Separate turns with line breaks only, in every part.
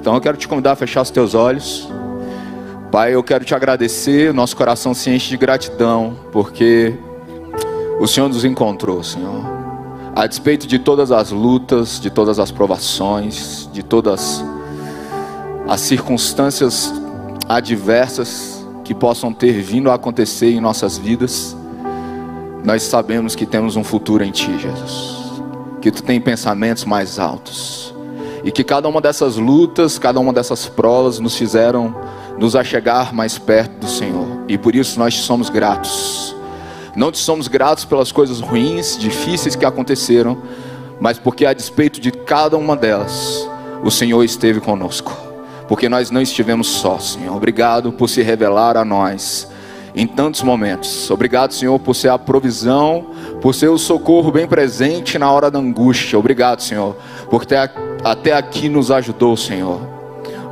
Então eu quero te convidar a fechar os teus olhos. Pai, eu quero te agradecer, nosso coração se enche de gratidão, porque o Senhor nos encontrou, Senhor. A despeito de todas as lutas, de todas as provações, de todas as circunstâncias adversas que possam ter vindo a acontecer em nossas vidas, nós sabemos que temos um futuro em Ti, Jesus. Que Tu tem pensamentos mais altos. E que cada uma dessas lutas, cada uma dessas provas nos fizeram nos achegar mais perto do Senhor. E por isso nós te somos gratos. Não te somos gratos pelas coisas ruins, difíceis que aconteceram, mas porque a despeito de cada uma delas, o Senhor esteve conosco. Porque nós não estivemos só, Senhor. Obrigado por se revelar a nós em tantos momentos. Obrigado, Senhor, por ser a provisão, por ser o socorro bem presente na hora da angústia. Obrigado, Senhor, porque até aqui nos ajudou, Senhor.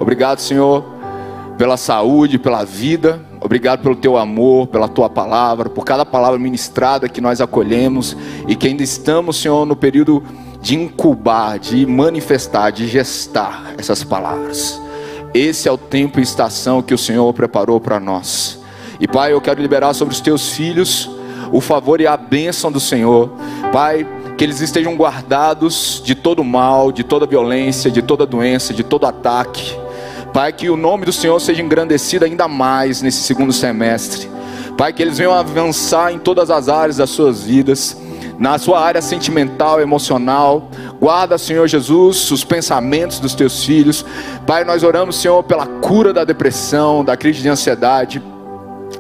Obrigado, Senhor, pela saúde, pela vida. Obrigado pelo teu amor, pela tua palavra, por cada palavra ministrada que nós acolhemos e que ainda estamos, Senhor, no período de incubar, de manifestar, de gestar essas palavras. Esse é o tempo e estação que o Senhor preparou para nós. E Pai, eu quero liberar sobre os teus filhos o favor e a bênção do Senhor. Pai, que eles estejam guardados de todo mal, de toda violência, de toda doença, de todo ataque. Pai, que o nome do Senhor seja engrandecido ainda mais nesse segundo semestre. Pai, que eles venham avançar em todas as áreas das suas vidas, na sua área sentimental, emocional. Guarda, Senhor Jesus, os pensamentos dos teus filhos. Pai, nós oramos, Senhor, pela cura da depressão, da crise de ansiedade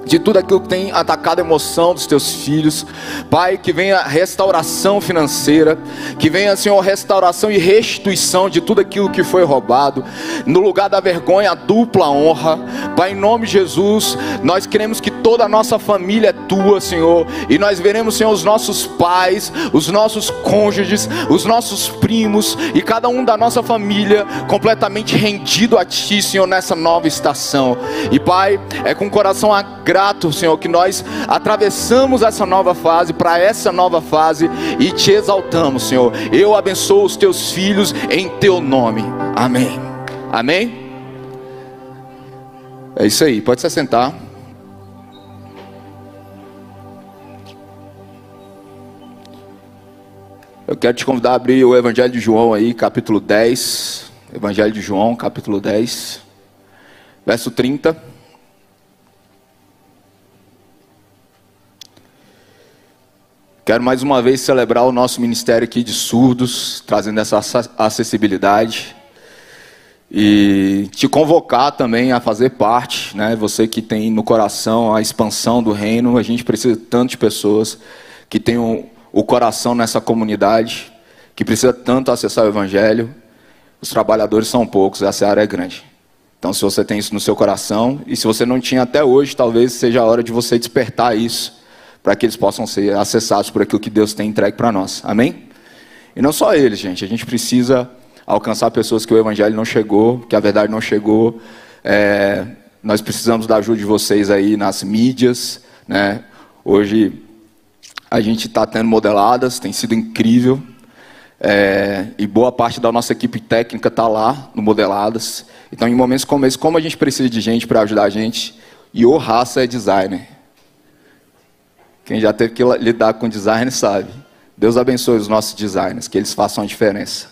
de tudo aquilo que tem atacado a emoção dos teus filhos. Pai, que venha restauração financeira, que venha, Senhor, restauração e restituição de tudo aquilo que foi roubado. No lugar da vergonha, a dupla honra. Pai, em nome de Jesus, nós queremos que toda a nossa família é tua, Senhor, e nós veremos, Senhor, os nossos pais, os nossos cônjuges, os nossos primos e cada um da nossa família completamente rendido a ti, Senhor, nessa nova estação. E Pai, é com o coração agradável grato, Senhor, que nós atravessamos essa nova fase, para essa nova fase e te exaltamos, Senhor. Eu abençoo os teus filhos em teu nome. Amém. Amém. É isso aí, pode se sentar. Eu quero te convidar a abrir o Evangelho de João aí, capítulo 10. Evangelho de João, capítulo 10, verso 30. Quero mais uma vez celebrar o nosso ministério aqui de surdos, trazendo essa acessibilidade. E te convocar também a fazer parte, né? Você que tem no coração a expansão do reino, a gente precisa de pessoas que tenham o coração nessa comunidade, que precisa tanto acessar o evangelho. Os trabalhadores são poucos, essa área é grande. Então, se você tem isso no seu coração, e se você não tinha até hoje, talvez seja a hora de você despertar isso para que eles possam ser acessados por aquilo que Deus tem entregue para nós. Amém? E não só eles, gente. A gente precisa alcançar pessoas que o Evangelho não chegou, que a verdade não chegou. É, nós precisamos da ajuda de vocês aí nas mídias. Né? Hoje a gente está tendo modeladas, tem sido incrível. É, e boa parte da nossa equipe técnica está lá no Modeladas. Então, em momentos como esse, como a gente precisa de gente para ajudar a gente, e o Raça é designer. Quem já teve que lidar com design sabe. Deus abençoe os nossos designers, que eles façam a diferença.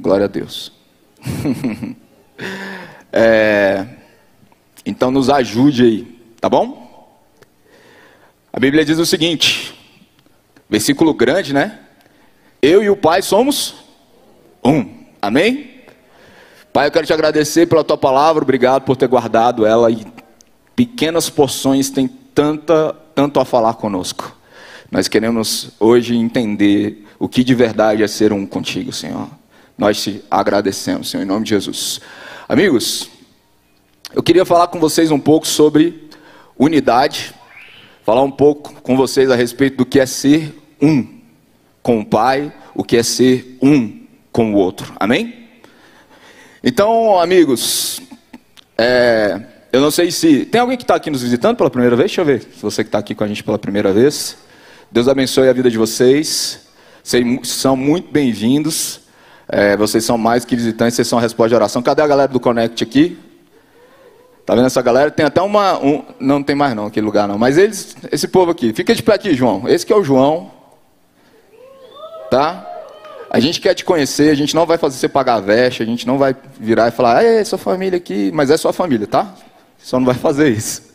Glória a Deus. é, então nos ajude aí, tá bom? A Bíblia diz o seguinte, versículo grande, né? Eu e o Pai somos um. Amém? Pai, eu quero te agradecer pela tua palavra, obrigado por ter guardado ela em pequenas porções tem tanta, tanto a falar conosco. Nós queremos hoje entender o que de verdade é ser um contigo, Senhor. Nós te agradecemos, Senhor, em nome de Jesus. Amigos, eu queria falar com vocês um pouco sobre unidade, falar um pouco com vocês a respeito do que é ser um com o Pai, o que é ser um com o outro. Amém? Então, amigos, é, eu não sei se. Tem alguém que está aqui nos visitando pela primeira vez? Deixa eu ver. Se você que está aqui com a gente pela primeira vez. Deus abençoe a vida de vocês. Vocês são muito bem-vindos. É, vocês são mais que visitantes, vocês são a resposta de oração. Cadê a galera do Connect aqui? Tá vendo essa galera? Tem até uma. Um, não tem mais não aquele lugar não. Mas eles, esse povo aqui, fica de pé aqui, João. Esse que é o João. Tá? A gente quer te conhecer, a gente não vai fazer você pagar a veste, a gente não vai virar e falar, é, sua família aqui, mas é sua família, tá? Só não vai fazer isso.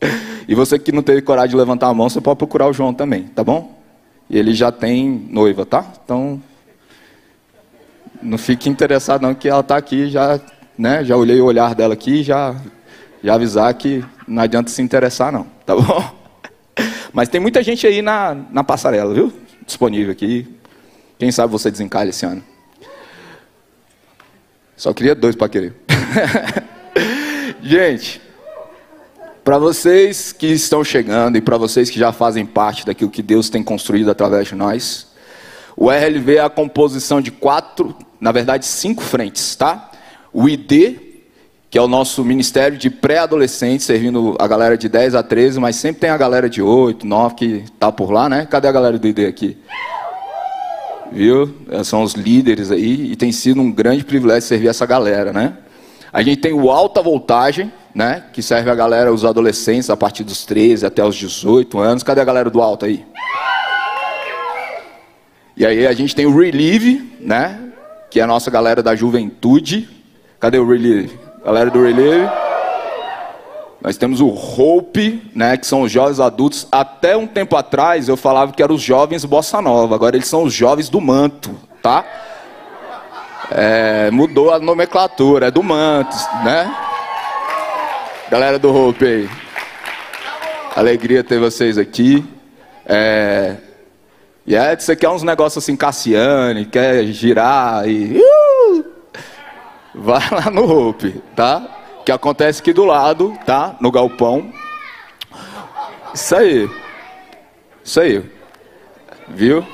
E você que não teve coragem de levantar a mão, você pode procurar o João também, tá bom? Ele já tem noiva, tá? Então, não fique interessado não que ela está aqui, já, né, já olhei o olhar dela aqui, já, já avisar que não adianta se interessar não, tá bom? Mas tem muita gente aí na, na passarela, viu? Disponível aqui. Quem sabe você desencalha esse ano. Só queria dois para querer. gente, para vocês que estão chegando e para vocês que já fazem parte daquilo que Deus tem construído através de nós, o RLV é a composição de quatro, na verdade cinco frentes, tá? O ID, que é o nosso ministério de pré-adolescentes, servindo a galera de 10 a 13, mas sempre tem a galera de 8, 9 que está por lá, né? Cadê a galera do ID aqui? Viu? São os líderes aí e tem sido um grande privilégio servir essa galera, né? A gente tem o alta voltagem, né? Que serve a galera, os adolescentes, a partir dos 13 até os 18 anos. Cadê a galera do alto aí? E aí a gente tem o Relieve, né? Que é a nossa galera da juventude. Cadê o Relieve? Galera do Relieve. Nós temos o Hope, né, que são os jovens adultos. Até um tempo atrás eu falava que eram os jovens bossa nova. Agora eles são os jovens do manto, tá? É, mudou a nomenclatura, é do manto, né? Galera do Hope aí. Alegria ter vocês aqui. É... E é, você quer uns negócios assim, Cassiane, quer girar e. Uh! Vai lá no Hope, tá? Que acontece aqui do lado, tá? No galpão. Isso aí. Isso aí. Viu?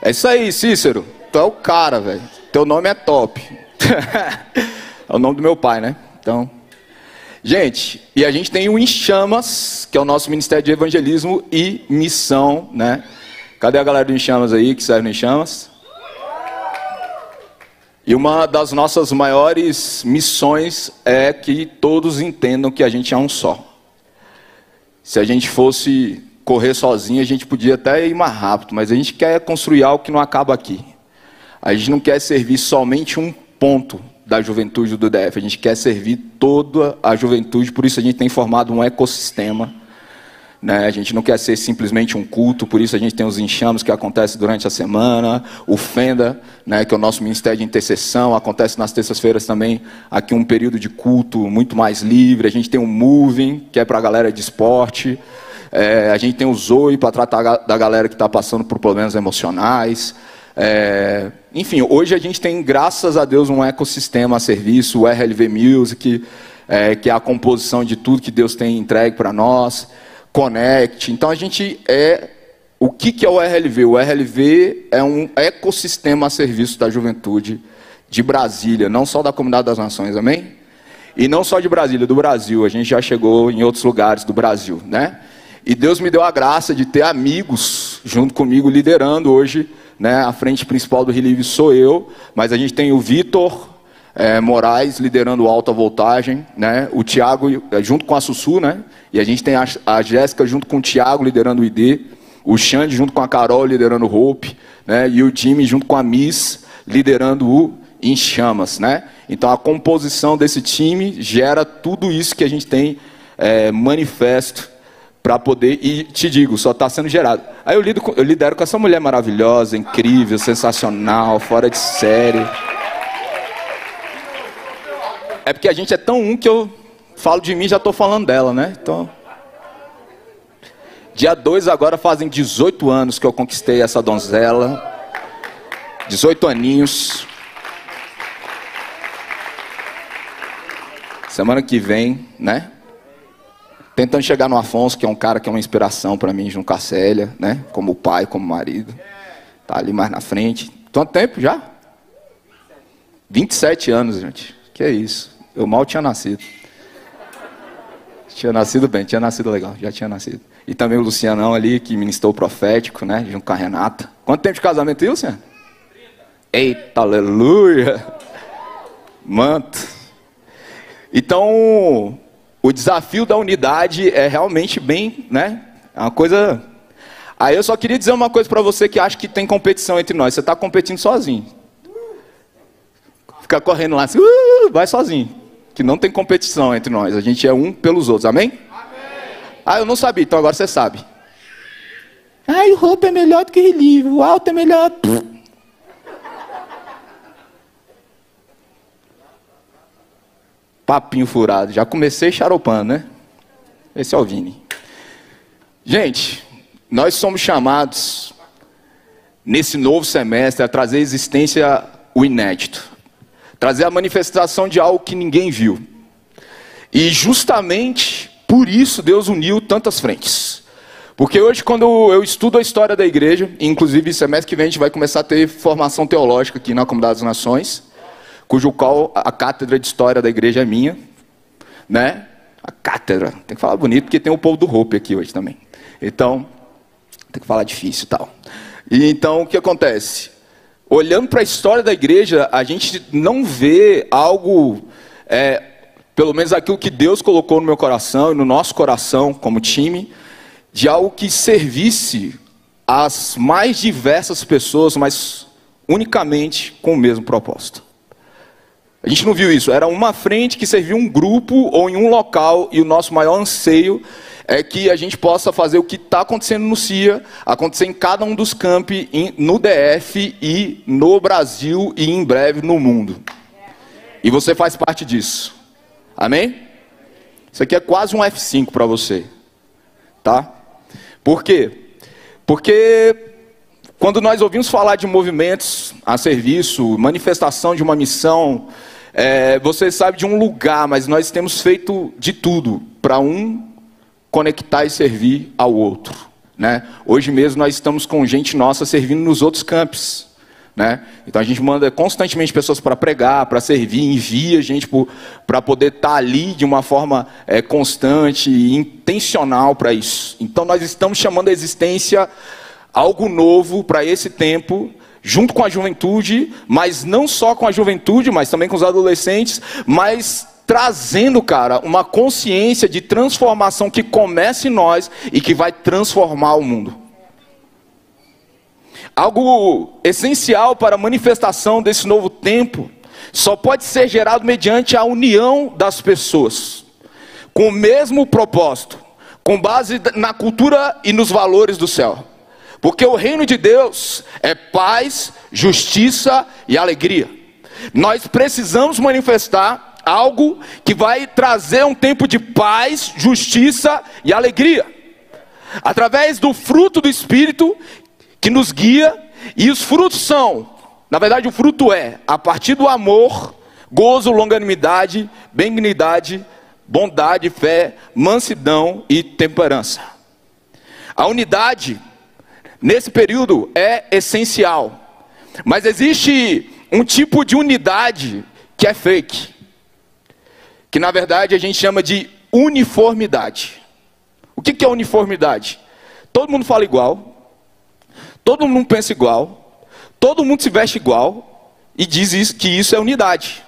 É isso aí, Cícero. Tu é o cara, velho. Teu nome é top. é o nome do meu pai, né? Então. Gente, e a gente tem o Em Chamas, que é o nosso Ministério de Evangelismo e Missão, né? Cadê a galera do Em Chamas aí, que serve no Em Chamas? E uma das nossas maiores missões é que todos entendam que a gente é um só. Se a gente fosse correr sozinho, a gente podia até ir mais rápido, mas a gente quer construir algo que não acaba aqui. A gente não quer servir somente um ponto da juventude do DF. A gente quer servir toda a juventude, por isso a gente tem formado um ecossistema. Né? A gente não quer ser simplesmente um culto, por isso a gente tem os enxames que acontecem durante a semana, o Fenda, né, que é o nosso ministério de intercessão, acontece nas terças-feiras também, aqui um período de culto muito mais livre. A gente tem o Moving, que é para a galera de esporte. É, a gente tem o Zoe para tratar da galera que está passando por problemas emocionais. É, enfim, hoje a gente tem, graças a Deus, um ecossistema a serviço, o RLV Music, é, que é a composição de tudo que Deus tem entregue para nós, Connect. Então a gente é. O que, que é o RLV? O RLV é um ecossistema a serviço da juventude de Brasília, não só da Comunidade das Nações, amém? E não só de Brasília, do Brasil. A gente já chegou em outros lugares do Brasil, né? E Deus me deu a graça de ter amigos junto comigo liderando hoje né? A frente principal do Relive sou eu, mas a gente tem o Vitor é, Moraes liderando alta voltagem, né? O Tiago é, junto com a Sussu, né? E a gente tem a, a Jéssica junto com o Tiago liderando o ID, o Xande junto com a Carol liderando o Hope, né? E o Jimmy junto com a Miss liderando o Em Chamas, né? Então a composição desse time gera tudo isso que a gente tem é, manifesto para poder, e te digo, só está sendo gerado. Aí eu, lido, eu lidero com essa mulher maravilhosa, incrível, sensacional, fora de série. É porque a gente é tão um que eu falo de mim já estou falando dela, né? Então. Dia 2 agora fazem 18 anos que eu conquistei essa donzela. 18 aninhos. Semana que vem, né? Tentando chegar no Afonso, que é um cara que é uma inspiração para mim, junto com a Célia, né? Como pai, como marido. Tá ali mais na frente. Quanto tempo já? 27 anos, gente. Que é isso. Eu mal tinha nascido. Tinha nascido bem, tinha nascido legal, já tinha nascido. E também o Lucianão ali, que ministrou o profético, né? Junto com a Renata. Quanto tempo de casamento, aí, Luciano? Eita, aleluia! Manto. Então, o desafio da unidade é realmente bem, né? É uma coisa. Aí eu só queria dizer uma coisa para você que acha que tem competição entre nós. Você está competindo sozinho. Fica correndo lá assim, uh, vai sozinho. Que não tem competição entre nós. A gente é um pelos outros, amém? amém. Ah, eu não sabia, então agora você sabe. Ah, o roupa é melhor do que livro, o alto é melhor. Papinho furado. Já comecei charopando, né? Esse é o Vini. Gente, nós somos chamados nesse novo semestre a trazer existência o inédito. Trazer a manifestação de algo que ninguém viu. E justamente por isso Deus uniu tantas frentes. Porque hoje, quando eu estudo a história da igreja, inclusive semestre que vem a gente vai começar a ter formação teológica aqui na Comunidade das Nações cujo qual a cátedra de história da igreja é minha, né? A cátedra, tem que falar bonito porque tem o povo do Hope aqui hoje também. Então, tem que falar difícil e tal. E então o que acontece? Olhando para a história da igreja, a gente não vê algo, é, pelo menos aquilo que Deus colocou no meu coração e no nosso coração como time, de algo que servisse às mais diversas pessoas, mas unicamente com o mesmo propósito. A gente não viu isso. Era uma frente que servia um grupo ou em um local, e o nosso maior anseio é que a gente possa fazer o que está acontecendo no CIA, acontecer em cada um dos campi, no DF e no Brasil e em breve no mundo. E você faz parte disso. Amém? Isso aqui é quase um F5 para você. Tá? Por quê? Porque quando nós ouvimos falar de movimentos a serviço, manifestação de uma missão, é, você sabe de um lugar, mas nós temos feito de tudo para um conectar e servir ao outro. Né? Hoje mesmo nós estamos com gente nossa servindo nos outros campos. Né? Então a gente manda constantemente pessoas para pregar, para servir, envia gente para poder estar tá ali de uma forma é, constante e intencional para isso. Então nós estamos chamando a existência algo novo para esse tempo junto com a juventude, mas não só com a juventude, mas também com os adolescentes, mas trazendo, cara, uma consciência de transformação que começa em nós e que vai transformar o mundo. Algo essencial para a manifestação desse novo tempo só pode ser gerado mediante a união das pessoas, com o mesmo propósito, com base na cultura e nos valores do céu. Porque o reino de Deus é paz, justiça e alegria. Nós precisamos manifestar algo que vai trazer um tempo de paz, justiça e alegria. Através do fruto do Espírito que nos guia, e os frutos são, na verdade, o fruto é a partir do amor, gozo, longanimidade, benignidade, bondade, fé, mansidão e temperança. A unidade nesse período é essencial. Mas existe um tipo de unidade que é fake, que na verdade a gente chama de uniformidade. O que é uniformidade? Todo mundo fala igual, todo mundo pensa igual, todo mundo se veste igual e diz que isso é unidade.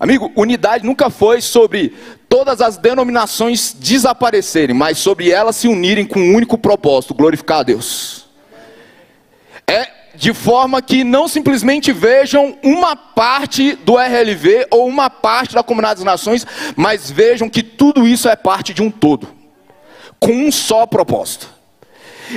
Amigo, unidade nunca foi sobre todas as denominações desaparecerem, mas sobre elas se unirem com um único propósito: glorificar a Deus. É de forma que não simplesmente vejam uma parte do RLV ou uma parte da Comunidade das Nações, mas vejam que tudo isso é parte de um todo, com um só propósito.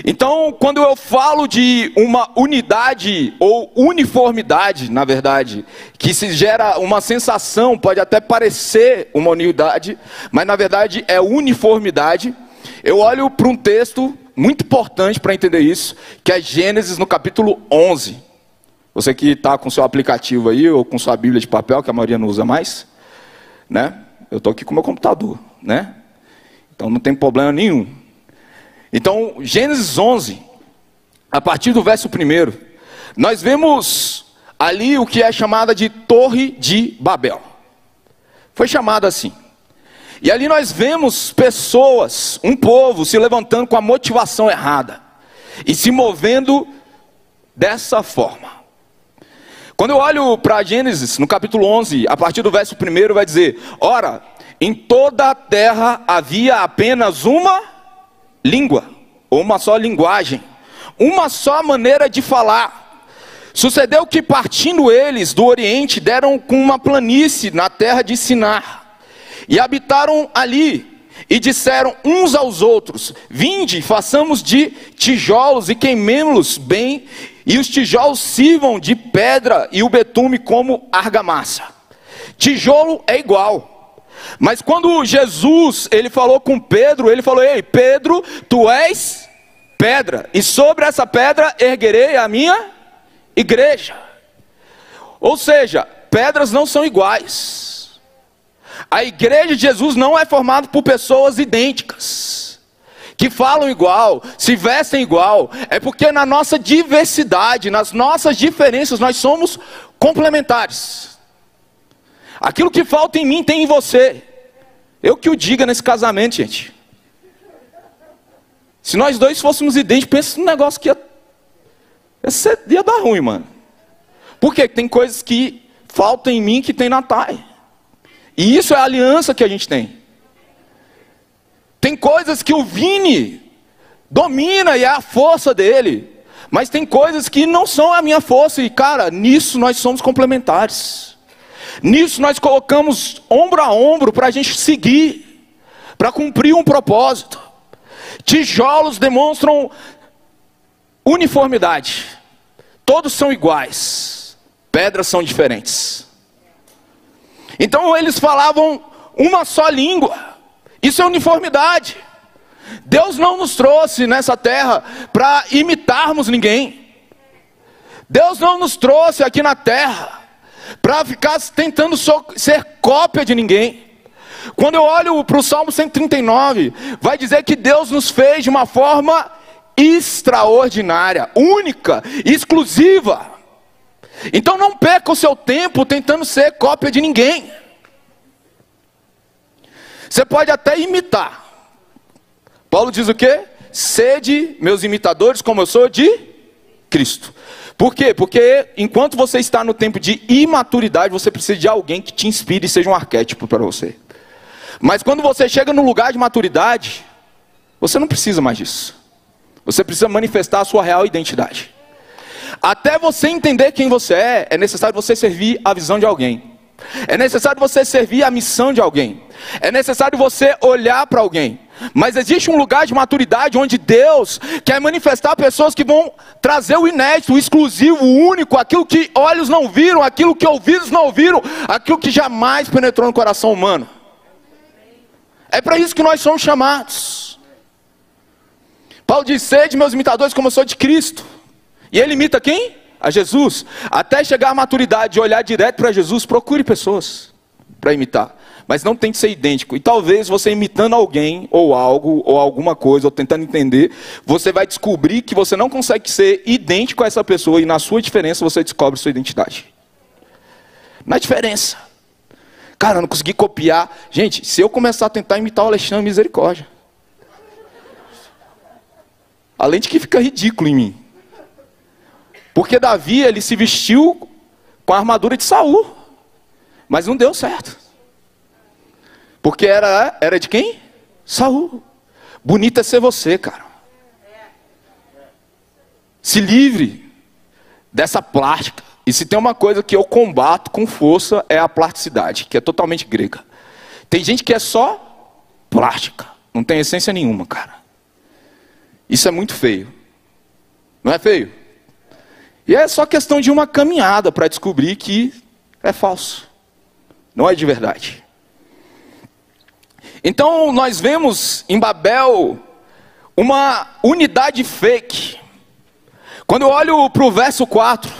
Então, quando eu falo de uma unidade ou uniformidade, na verdade, que se gera uma sensação, pode até parecer uma unidade, mas na verdade é uniformidade, eu olho para um texto muito importante para entender isso, que é Gênesis no capítulo 11. Você que está com seu aplicativo aí, ou com sua Bíblia de papel, que a maioria não usa mais, né? Eu estou aqui com meu computador, né? Então não tem problema nenhum. Então, Gênesis 11, a partir do verso 1, nós vemos ali o que é chamada de Torre de Babel. Foi chamada assim. E ali nós vemos pessoas, um povo, se levantando com a motivação errada e se movendo dessa forma. Quando eu olho para Gênesis, no capítulo 11, a partir do verso 1, vai dizer: Ora, em toda a terra havia apenas uma língua, ou uma só linguagem, uma só maneira de falar. Sucedeu que, partindo eles do Oriente, deram com uma planície na terra de Sinar, e habitaram ali, e disseram uns aos outros: Vinde, façamos de tijolos e queimemos-los bem, e os tijolos sirvam de pedra e o betume como argamassa. Tijolo é igual. Mas quando Jesus, ele falou com Pedro, ele falou: "Ei, Pedro, tu és pedra, e sobre essa pedra erguerei a minha igreja". Ou seja, pedras não são iguais. A igreja de Jesus não é formada por pessoas idênticas, que falam igual, se vestem igual. É porque na nossa diversidade, nas nossas diferenças, nós somos complementares. Aquilo que falta em mim tem em você. Eu que o diga nesse casamento, gente. Se nós dois fôssemos idênticos, pensa num negócio que ia, ia, dar ruim, mano. Por quê? Tem coisas que faltam em mim que tem na Thay. E isso é a aliança que a gente tem. Tem coisas que o Vini domina e é a força dele. Mas tem coisas que não são a minha força. E, cara, nisso nós somos complementares. Nisso nós colocamos ombro a ombro para a gente seguir, para cumprir um propósito. Tijolos demonstram uniformidade. Todos são iguais. Pedras são diferentes. Então eles falavam uma só língua. Isso é uniformidade. Deus não nos trouxe nessa terra para imitarmos ninguém. Deus não nos trouxe aqui na terra para ficar tentando ser cópia de ninguém. Quando eu olho para o Salmo 139, vai dizer que Deus nos fez de uma forma extraordinária, única, exclusiva. Então não perca o seu tempo tentando ser cópia de ninguém. Você pode até imitar. Paulo diz o quê? Sede meus imitadores, como eu sou de Cristo. Por quê? Porque enquanto você está no tempo de imaturidade, você precisa de alguém que te inspire e seja um arquétipo para você. Mas quando você chega no lugar de maturidade, você não precisa mais disso. Você precisa manifestar a sua real identidade. Até você entender quem você é, é necessário você servir a visão de alguém. É necessário você servir a missão de alguém. É necessário você olhar para alguém. Mas existe um lugar de maturidade onde Deus quer manifestar pessoas que vão trazer o inédito, o exclusivo, o único, aquilo que olhos não viram, aquilo que ouvidos não ouviram, aquilo que jamais penetrou no coração humano. É para isso que nós somos chamados. Paulo diz: Sede meus imitadores, como eu sou de Cristo. E ele imita quem? A Jesus. Até chegar à maturidade e olhar direto para Jesus, procure pessoas para imitar. Mas não tem que ser idêntico. E talvez você imitando alguém, ou algo, ou alguma coisa, ou tentando entender, você vai descobrir que você não consegue ser idêntico a essa pessoa, e na sua diferença você descobre sua identidade. Na diferença. Cara, eu não consegui copiar. Gente, se eu começar a tentar imitar o Alexandre, misericórdia. Além de que fica ridículo em mim. Porque Davi, ele se vestiu com a armadura de Saul. Mas não deu certo. Porque era, era de quem? Saul. Bonito é ser você, cara. Se livre dessa plástica. E se tem uma coisa que eu combato com força é a plasticidade, que é totalmente grega. Tem gente que é só plástica, não tem essência nenhuma, cara. Isso é muito feio. Não é feio? E é só questão de uma caminhada para descobrir que é falso, não é de verdade. Então nós vemos em Babel uma unidade fake. Quando eu olho para o verso 4,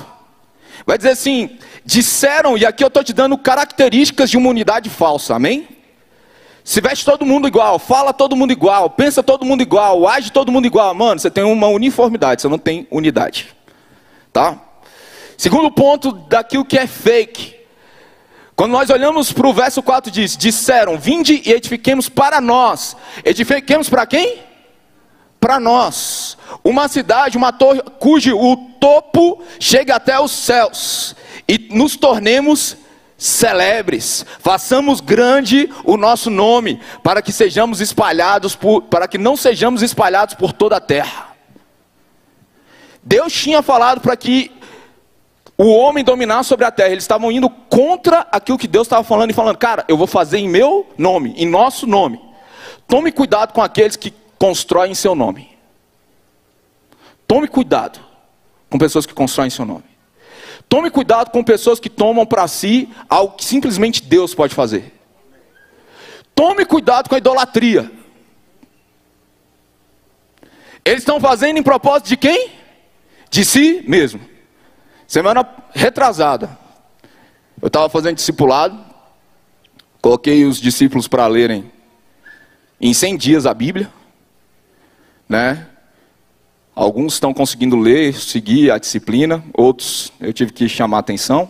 vai dizer assim: disseram, e aqui eu estou te dando características de uma unidade falsa, amém? Se veste todo mundo igual, fala todo mundo igual, pensa todo mundo igual, age todo mundo igual, mano, você tem uma uniformidade, você não tem unidade. Tá? Segundo ponto daquilo que é fake. Quando nós olhamos para o verso 4 diz: Disseram, vinde e edifiquemos para nós. Edifiquemos para quem? Para nós. Uma cidade, uma torre cujo o topo chega até os céus. e nos tornemos celebres, façamos grande o nosso nome, para que sejamos espalhados por, para que não sejamos espalhados por toda a terra. Deus tinha falado para que o homem dominasse sobre a terra. Eles estavam indo contra aquilo que Deus estava falando e falando, cara, eu vou fazer em meu nome, em nosso nome. Tome cuidado com aqueles que constroem em seu nome. Tome cuidado com pessoas que constroem em seu nome. Tome cuidado com pessoas que tomam para si algo que simplesmente Deus pode fazer. Tome cuidado com a idolatria. Eles estão fazendo em propósito de quem? De si mesmo. Semana retrasada, eu estava fazendo discipulado, coloquei os discípulos para lerem em 100 dias a Bíblia, né? Alguns estão conseguindo ler, seguir a disciplina, outros eu tive que chamar atenção.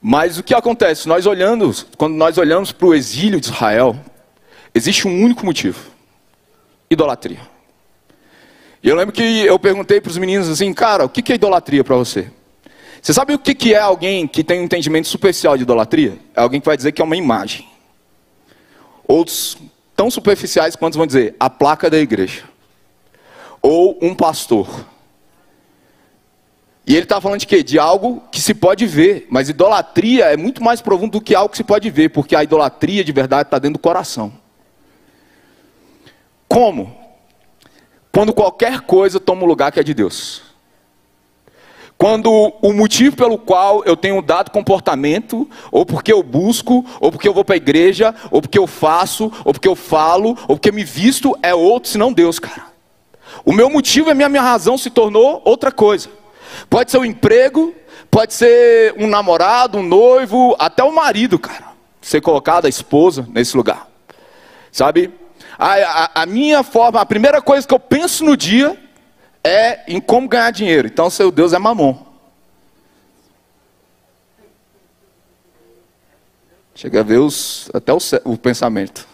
Mas o que acontece? Nós olhando, quando nós olhamos para o exílio de Israel, existe um único motivo: idolatria. E eu lembro que eu perguntei para os meninos assim, cara, o que é idolatria para você? Você sabe o que é alguém que tem um entendimento superficial de idolatria? É alguém que vai dizer que é uma imagem. Outros tão superficiais quanto vão dizer a placa da igreja ou um pastor. E ele está falando de quê? De algo que se pode ver. Mas idolatria é muito mais profundo do que algo que se pode ver, porque a idolatria de verdade está dentro do coração. Como? Quando qualquer coisa toma o lugar que é de Deus. Quando o motivo pelo qual eu tenho dado comportamento, ou porque eu busco, ou porque eu vou para a igreja, ou porque eu faço, ou porque eu falo, ou porque me visto, é outro senão Deus, cara. O meu motivo e a minha, minha razão se tornou outra coisa. Pode ser o um emprego, pode ser um namorado, um noivo, até o marido, cara. Ser colocado a esposa nesse lugar. Sabe? A, a, minha forma, a primeira coisa que eu penso no dia é em como ganhar dinheiro. Então, seu Deus é mamon. Chega a ver os, até o, o pensamento.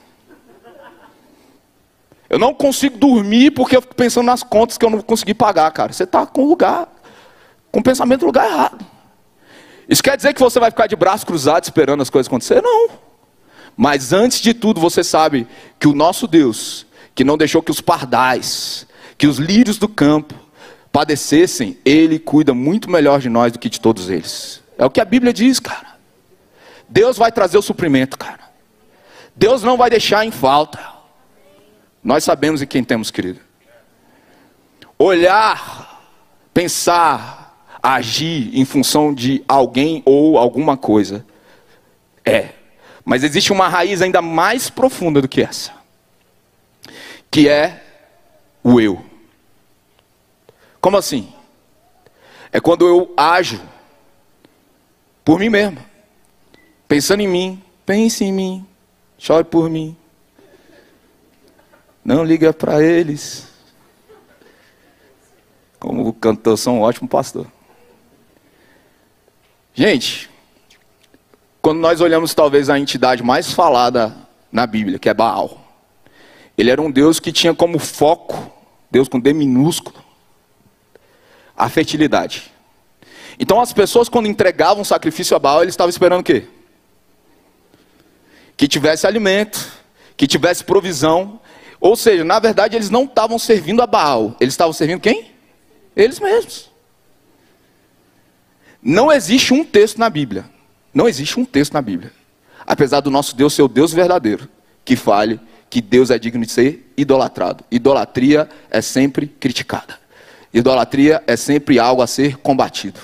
Eu não consigo dormir porque eu fico pensando nas contas que eu não consegui pagar, cara. Você está com lugar, com o pensamento no lugar errado. Isso quer dizer que você vai ficar de braço cruzado esperando as coisas acontecer? Não. Mas antes de tudo, você sabe que o nosso Deus, que não deixou que os pardais, que os lírios do campo padecessem, Ele cuida muito melhor de nós do que de todos eles. É o que a Bíblia diz, cara. Deus vai trazer o suprimento, cara. Deus não vai deixar em falta. Nós sabemos em quem temos crido. Olhar, pensar, agir em função de alguém ou alguma coisa. É. Mas existe uma raiz ainda mais profunda do que essa. Que é o eu. Como assim? É quando eu ajo por mim mesmo. Pensando em mim, pense em mim, chore por mim, não liga para eles. Como cantor, sou um ótimo pastor. Gente, quando nós olhamos talvez a entidade mais falada na Bíblia, que é Baal, ele era um Deus que tinha como foco, Deus com D minúsculo, a fertilidade. Então as pessoas quando entregavam sacrifício a Baal, eles estavam esperando o quê? Que tivesse alimento, que tivesse provisão, ou seja, na verdade eles não estavam servindo a Baal, eles estavam servindo quem? Eles mesmos. Não existe um texto na Bíblia, não existe um texto na Bíblia, apesar do nosso Deus ser o Deus verdadeiro, que fale que Deus é digno de ser idolatrado. Idolatria é sempre criticada. Idolatria é sempre algo a ser combatido.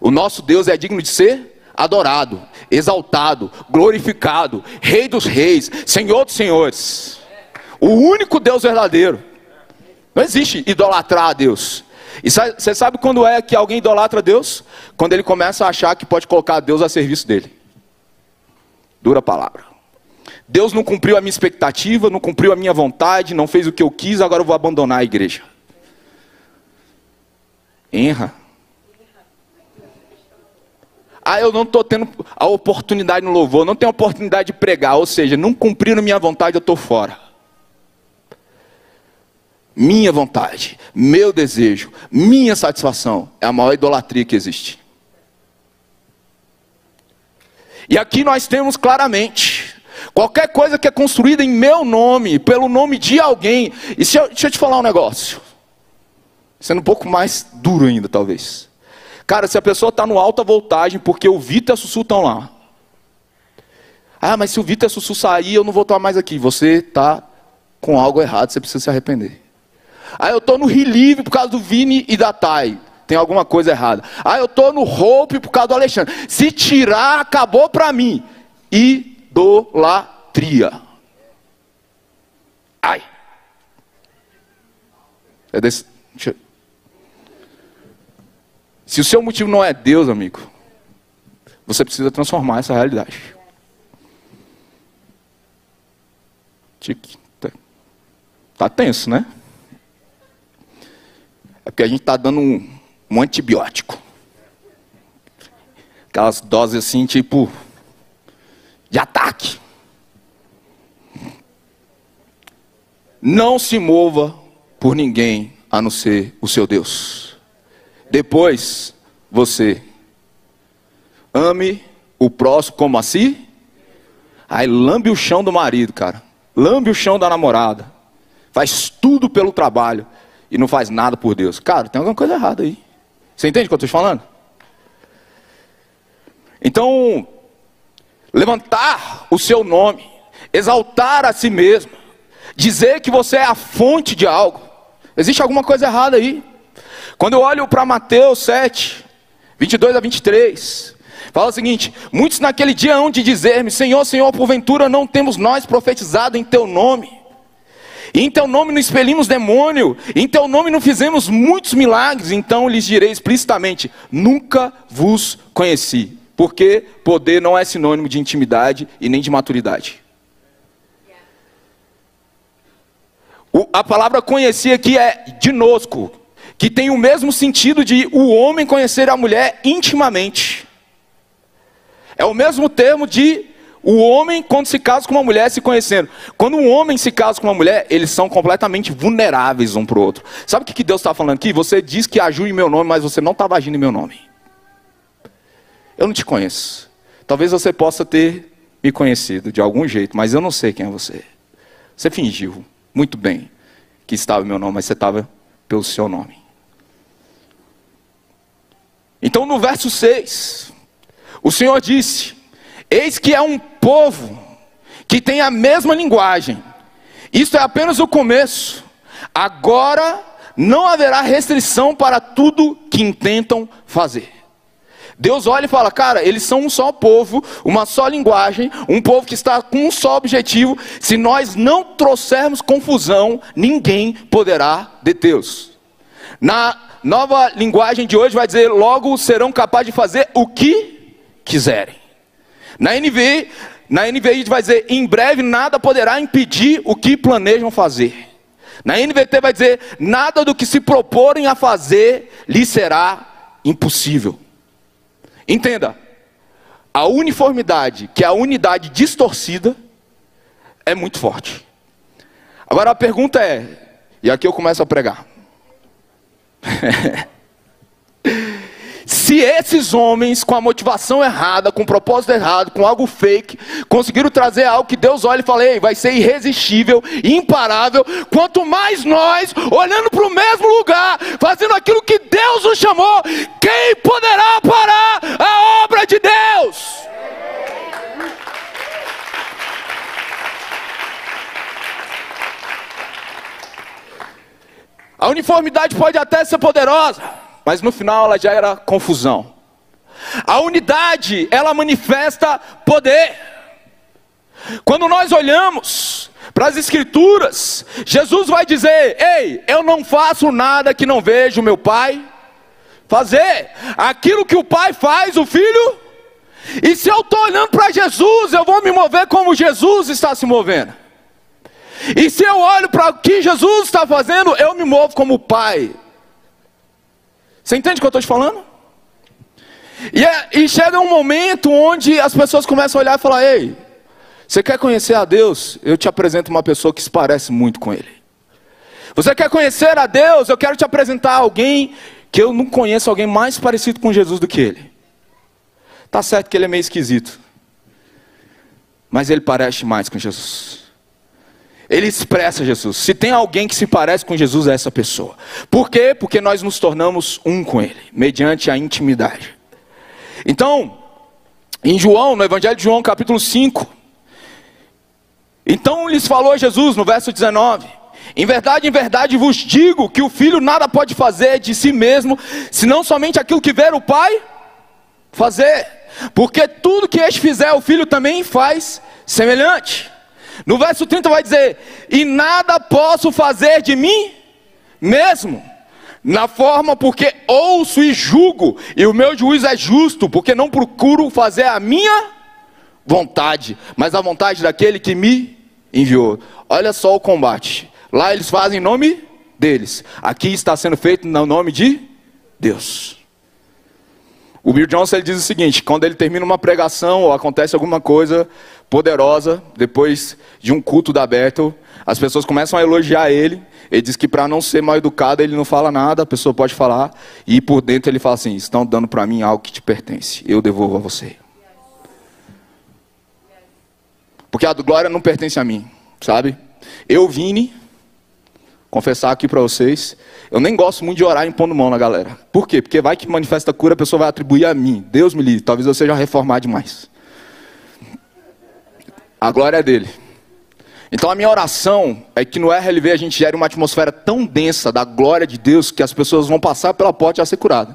O nosso Deus é digno de ser adorado, exaltado, glorificado, Rei dos reis, Senhor dos senhores. O único Deus verdadeiro. Não existe idolatrar a Deus. E você sabe quando é que alguém idolatra Deus? Quando ele começa a achar que pode colocar Deus a serviço dele. Dura palavra. Deus não cumpriu a minha expectativa, não cumpriu a minha vontade, não fez o que eu quis, agora eu vou abandonar a igreja. Erra. Ah, eu não estou tendo a oportunidade no louvor, não tenho a oportunidade de pregar, ou seja, não cumpriram minha vontade, eu estou fora. Minha vontade, meu desejo, minha satisfação é a maior idolatria que existe. E aqui nós temos claramente qualquer coisa que é construída em meu nome, pelo nome de alguém. E deixa eu, deixa eu te falar um negócio, sendo um pouco mais duro ainda, talvez. Cara, se a pessoa está no alta voltagem porque o Vitor e a Sussu estão lá. Ah, mas se o Vitor e a Sussu sair, eu não vou estar mais aqui. Você está com algo errado, você precisa se arrepender. Ah, eu estou no Relive por causa do Vini e da Thay. Tem alguma coisa errada. Ah, eu estou no Hope por causa do Alexandre. Se tirar, acabou para mim. Idolatria. Ai. É desse, se o seu motivo não é Deus, amigo, você precisa transformar essa realidade. Tá, tá tenso, né? É porque a gente está dando um, um antibiótico. Aquelas doses assim, tipo, de ataque. Não se mova por ninguém a não ser o seu Deus. Depois, você ame o próximo como assim? Aí lambe o chão do marido, cara. Lambe o chão da namorada. Faz tudo pelo trabalho e não faz nada por Deus. Cara, tem alguma coisa errada aí. Você entende o que eu estou falando? Então, levantar o seu nome, exaltar a si mesmo, dizer que você é a fonte de algo. Existe alguma coisa errada aí. Quando eu olho para Mateus 7, 22 a 23, fala o seguinte: Muitos naquele dia hão de dizer-me: Senhor, Senhor, porventura não temos nós profetizado em teu nome. Em teu nome não expelimos demônio, em teu nome não fizemos muitos milagres, então lhes direi explicitamente: nunca vos conheci. Porque poder não é sinônimo de intimidade e nem de maturidade. O, a palavra conhecer aqui é dinosco, que tem o mesmo sentido de o homem conhecer a mulher intimamente. É o mesmo termo de o homem, quando se casa com uma mulher, se conhecendo. Quando um homem se casa com uma mulher, eles são completamente vulneráveis um para o outro. Sabe o que Deus está falando aqui? Você diz que agiu em meu nome, mas você não estava agindo em meu nome. Eu não te conheço. Talvez você possa ter me conhecido de algum jeito, mas eu não sei quem é você. Você fingiu muito bem que estava em meu nome, mas você estava pelo seu nome. Então no verso 6, o Senhor disse: Eis que é um povo que tem a mesma linguagem. Isso é apenas o começo. Agora não haverá restrição para tudo que intentam fazer. Deus olha e fala: Cara, eles são um só povo, uma só linguagem, um povo que está com um só objetivo. Se nós não trouxermos confusão, ninguém poderá detê-los. Na nova linguagem de hoje vai dizer: logo serão capazes de fazer o que quiserem. Na NVI, na NVI vai dizer: em breve nada poderá impedir o que planejam fazer. Na NVT vai dizer: nada do que se proporem a fazer lhe será impossível. Entenda, a uniformidade, que é a unidade distorcida, é muito forte. Agora a pergunta é, e aqui eu começo a pregar. Se esses homens, com a motivação errada, com o propósito errado, com algo fake, conseguiram trazer algo que Deus olha e fala, Ei, vai ser irresistível, imparável, quanto mais nós, olhando para o mesmo lugar, fazendo aquilo que Deus nos chamou, quem poderá parar a obra de Deus? A uniformidade pode até ser poderosa, mas no final ela já era confusão. A unidade, ela manifesta poder. Quando nós olhamos para as Escrituras, Jesus vai dizer: Ei, eu não faço nada que não vejo meu Pai fazer. Aquilo que o Pai faz, o Filho. E se eu estou olhando para Jesus, eu vou me mover como Jesus está se movendo. E se eu olho para o que Jesus está fazendo, eu me movo como pai. Você entende o que eu estou te falando? E, é, e, chega um momento onde as pessoas começam a olhar e falar: Ei, você quer conhecer a Deus? Eu te apresento uma pessoa que se parece muito com Ele. Você quer conhecer a Deus? Eu quero te apresentar alguém que eu não conheço alguém mais parecido com Jesus do que ele. Tá certo que ele é meio esquisito. Mas ele parece mais com Jesus. Ele expressa Jesus. Se tem alguém que se parece com Jesus, é essa pessoa. Por quê? Porque nós nos tornamos um com Ele, mediante a intimidade. Então, em João, no Evangelho de João, capítulo 5. Então lhes falou Jesus, no verso 19: Em verdade, em verdade vos digo que o filho nada pode fazer de si mesmo, senão somente aquilo que ver o pai fazer. Porque tudo que este fizer, o filho também faz semelhante. No verso 30 vai dizer: E nada posso fazer de mim mesmo, na forma porque ouço e julgo, e o meu juízo é justo, porque não procuro fazer a minha vontade, mas a vontade daquele que me enviou. Olha só o combate. Lá eles fazem em nome deles. Aqui está sendo feito no nome de Deus. O Bill Johnson ele diz o seguinte: quando ele termina uma pregação ou acontece alguma coisa poderosa, depois de um culto da Bethel, as pessoas começam a elogiar ele. Ele diz que para não ser mal educado, ele não fala nada, a pessoa pode falar, e por dentro ele fala assim: estão dando para mim algo que te pertence, eu devolvo a você. Porque a glória não pertence a mim, sabe? Eu, Vini, confessar aqui para vocês, eu nem gosto muito de orar impondo mão na galera. Por quê? Porque vai que manifesta cura, a pessoa vai atribuir a mim. Deus me livre, talvez eu seja reformado demais. A glória é dele. Então a minha oração é que no RLV a gente gere uma atmosfera tão densa da glória de Deus que as pessoas vão passar pela porta já ser curada.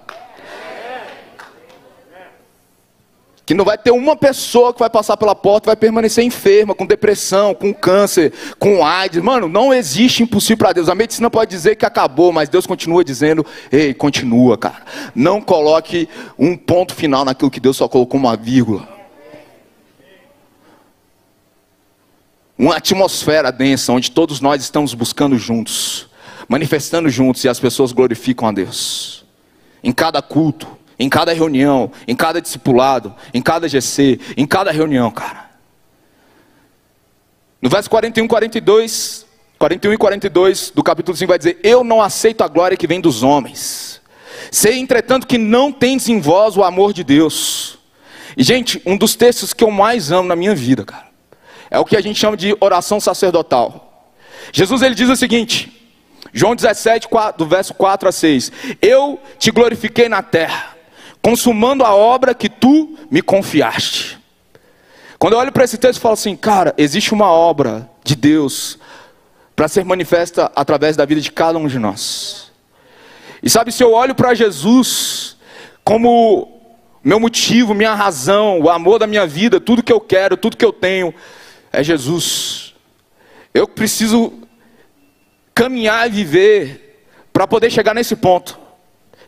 que não vai ter uma pessoa que vai passar pela porta e vai permanecer enferma, com depressão, com câncer, com AIDS. Mano, não existe impossível para Deus. A medicina pode dizer que acabou, mas Deus continua dizendo: ei, continua, cara. Não coloque um ponto final naquilo que Deus só colocou uma vírgula. Uma atmosfera densa, onde todos nós estamos buscando juntos, manifestando juntos e as pessoas glorificam a Deus. Em cada culto em cada reunião, em cada discipulado, em cada GC, em cada reunião, cara. No verso 41, 42, 41 e 42 do capítulo 5 vai dizer: Eu não aceito a glória que vem dos homens. Sei, entretanto, que não tens em vós o amor de Deus. E, gente, um dos textos que eu mais amo na minha vida, cara, é o que a gente chama de oração sacerdotal. Jesus ele diz o seguinte: João 17, 4, do verso 4 a 6: Eu te glorifiquei na terra consumando a obra que tu me confiaste. Quando eu olho para esse texto, eu falo assim, cara, existe uma obra de Deus para ser manifesta através da vida de cada um de nós. E sabe, se eu olho para Jesus como meu motivo, minha razão, o amor da minha vida, tudo que eu quero, tudo que eu tenho, é Jesus. Eu preciso caminhar e viver para poder chegar nesse ponto.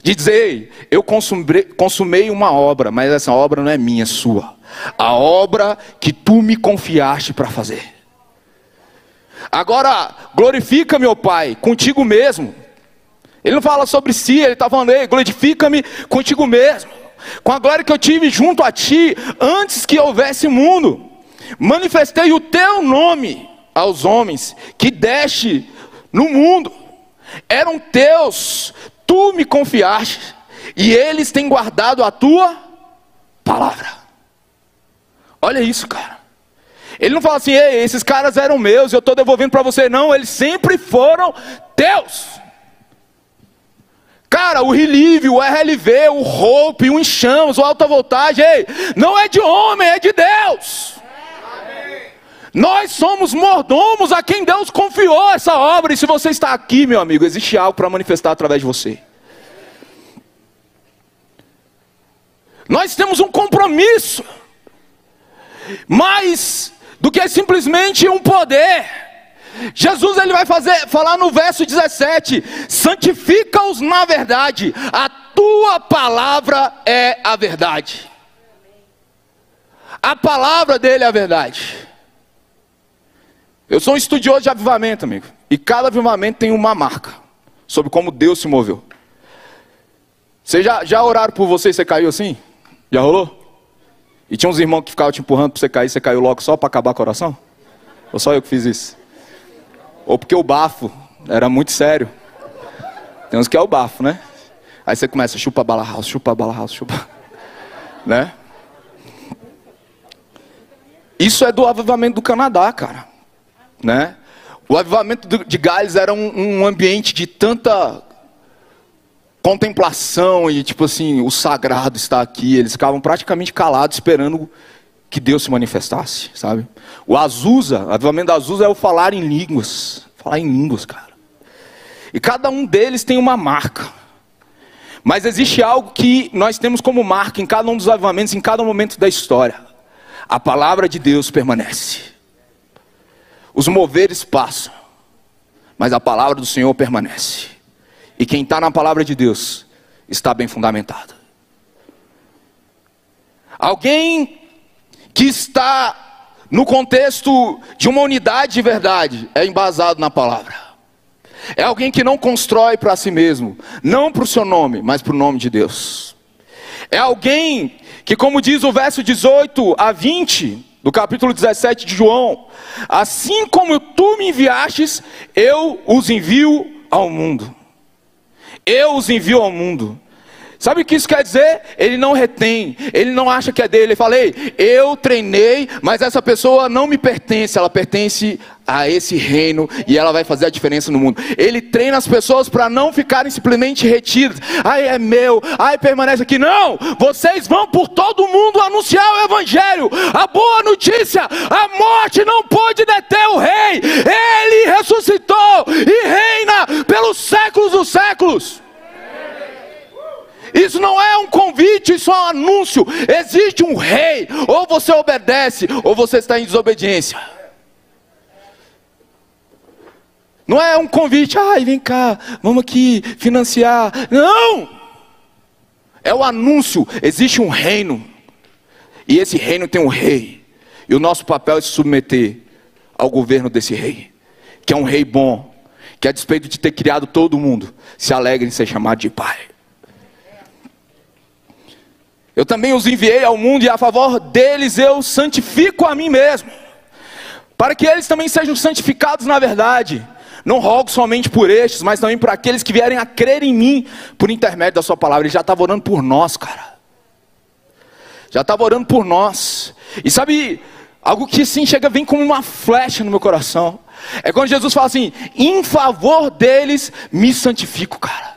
De dizer, eu consumei, consumei uma obra, mas essa obra não é minha, é sua. A obra que tu me confiaste para fazer. Agora, glorifica meu Pai contigo mesmo. Ele não fala sobre si, ele está falando, glorifica-me contigo mesmo. Com a glória que eu tive junto a ti, antes que houvesse mundo. Manifestei o teu nome aos homens que deste no mundo. Eram teus, tu me confiaste, e eles têm guardado a tua palavra. Olha isso, cara. Ele não fala assim, ei, esses caras eram meus, eu estou devolvendo para você. Não, eles sempre foram teus. Cara, o Relive, o RLV, o Hope, o Enxamos, o Alta Voltagem, ei, não é de homem, é de Deus. Nós somos mordomos a quem Deus confiou essa obra. E se você está aqui, meu amigo, existe algo para manifestar através de você. Nós temos um compromisso, mais do que simplesmente um poder. Jesus ele vai fazer, falar no verso 17: santifica-os na verdade, a tua palavra é a verdade. A palavra dele é a verdade. Eu sou um estudioso de avivamento, amigo. E cada avivamento tem uma marca sobre como Deus se moveu. Vocês já, já oraram por você e você caiu assim? Já rolou? E tinha uns irmãos que ficavam te empurrando para você cair, você caiu logo só para acabar com a oração? Ou só eu que fiz isso? Ou porque o bafo Era muito sério. Tem uns que é o bafo, né? Aí você começa, chupa bala house, chupa bala house, chupa. Né? Isso é do avivamento do Canadá, cara. Né? O avivamento de Gales era um, ambiente de tanta contemplação e tipo assim, o sagrado está aqui. Eles ficavam praticamente calados esperando que Deus se manifestasse, sabe? O Azusa, o avivamento da Azusa é o falar em línguas, falar em línguas, cara. E cada um deles tem uma marca. Mas existe algo que nós temos como marca em cada um dos avivamentos, em cada momento da história. A palavra de Deus permanece. Os moveres passam, mas a palavra do Senhor permanece. E quem está na palavra de Deus está bem fundamentado. Alguém que está no contexto de uma unidade de verdade é embasado na palavra. É alguém que não constrói para si mesmo, não para o seu nome, mas para o nome de Deus. É alguém que, como diz o verso 18 a 20 do capítulo 17 de João, assim como tu me enviastes, eu os envio ao mundo. Eu os envio ao mundo. Sabe o que isso quer dizer? Ele não retém, ele não acha que é dele. Ele falei, eu treinei, mas essa pessoa não me pertence, ela pertence a esse reino e ela vai fazer a diferença no mundo. Ele treina as pessoas para não ficarem simplesmente retidas. Ai, é meu, ai, permanece aqui. Não! Vocês vão por todo mundo anunciar o evangelho. A boa notícia: a morte não pode deter o rei. Ele ressuscitou e reina pelos séculos dos séculos. Isso não é um convite, isso é um anúncio. Existe um rei. Ou você obedece, ou você está em desobediência. Não é um convite, ai, vem cá, vamos aqui financiar. Não! É o anúncio. Existe um reino. E esse reino tem um rei. E o nosso papel é se submeter ao governo desse rei, que é um rei bom, que a despeito de ter criado todo mundo, se alegra em ser chamado de pai. Eu também os enviei ao mundo e a favor deles eu santifico a mim mesmo, para que eles também sejam santificados na verdade. Não rogo somente por estes, mas também por aqueles que vierem a crer em mim por intermédio da Sua palavra. Ele já estava orando por nós, cara. Já estava orando por nós. E sabe, algo que assim chega, vem como uma flecha no meu coração. É quando Jesus fala assim: em favor deles me santifico, cara